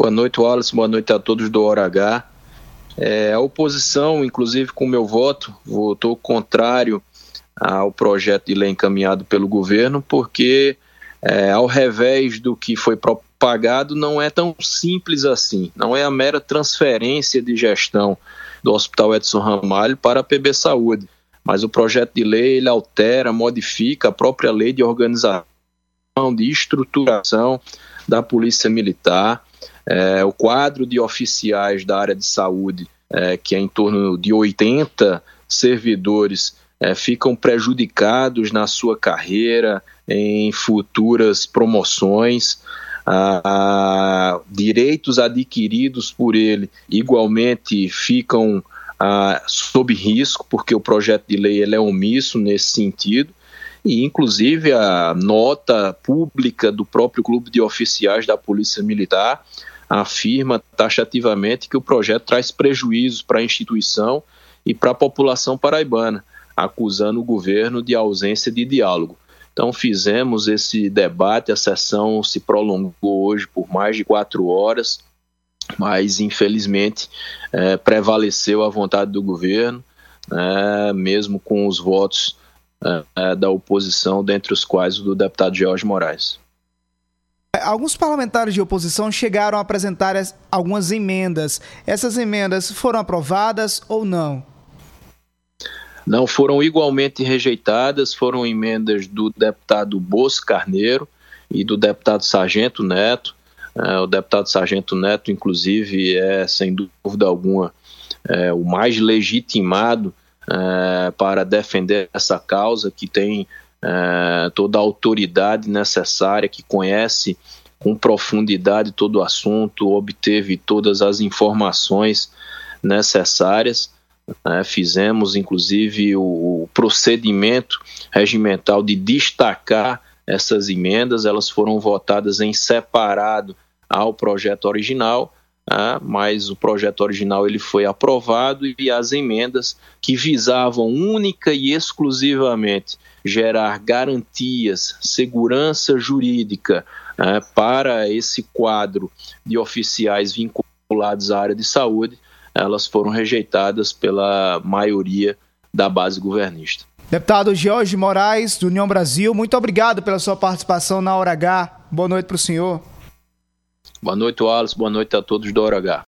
Boa noite, Wallace. Boa noite a todos do Hora H. É, a oposição, inclusive com meu voto, votou contrário ao projeto de lei encaminhado pelo governo, porque, é, ao revés do que foi propagado, não é tão simples assim. Não é a mera transferência de gestão do Hospital Edson Ramalho para a PB Saúde, mas o projeto de lei ele altera, modifica a própria lei de organização, de estruturação da Polícia Militar é, o quadro de oficiais da área de saúde, é, que é em torno de 80 servidores, é, ficam prejudicados na sua carreira, em futuras promoções. direitos adquiridos por ele igualmente ficam sob risco, porque o projeto de lei ele é omisso nesse sentido e inclusive a nota pública do próprio clube de oficiais da Polícia Militar afirma taxativamente que o projeto traz prejuízos para a instituição e para a população paraibana, acusando o governo de ausência de diálogo. Então fizemos esse debate, a sessão se prolongou hoje por mais de quatro horas, mas infelizmente é, prevaleceu a vontade do governo, é, mesmo com os votos é, é da oposição, dentre os quais o do deputado Jorge Moraes. Alguns parlamentares de oposição chegaram a apresentar algumas emendas. Essas emendas foram aprovadas ou não? Não, foram igualmente rejeitadas. Foram emendas do deputado Bosco Carneiro e do deputado Sargento Neto. É, o deputado Sargento Neto, inclusive, é, sem dúvida alguma, é, o mais legitimado é, para defender essa causa, que tem é, toda a autoridade necessária, que conhece com profundidade todo o assunto, obteve todas as informações necessárias. Né, fizemos, inclusive, o, o procedimento regimental de destacar essas emendas, elas foram votadas em separado ao projeto original, né, mas o projeto original ele foi aprovado e as emendas que visavam única e exclusivamente gerar garantias, segurança jurídica né, para esse quadro de oficiais vinculados à área de saúde, elas foram rejeitadas pela maioria da base governista. Deputado Jorge Moraes, do União Brasil, muito obrigado pela sua participação na Hora H. Boa noite para o senhor. Boa noite, Wallace. Boa noite a todos do Hora H.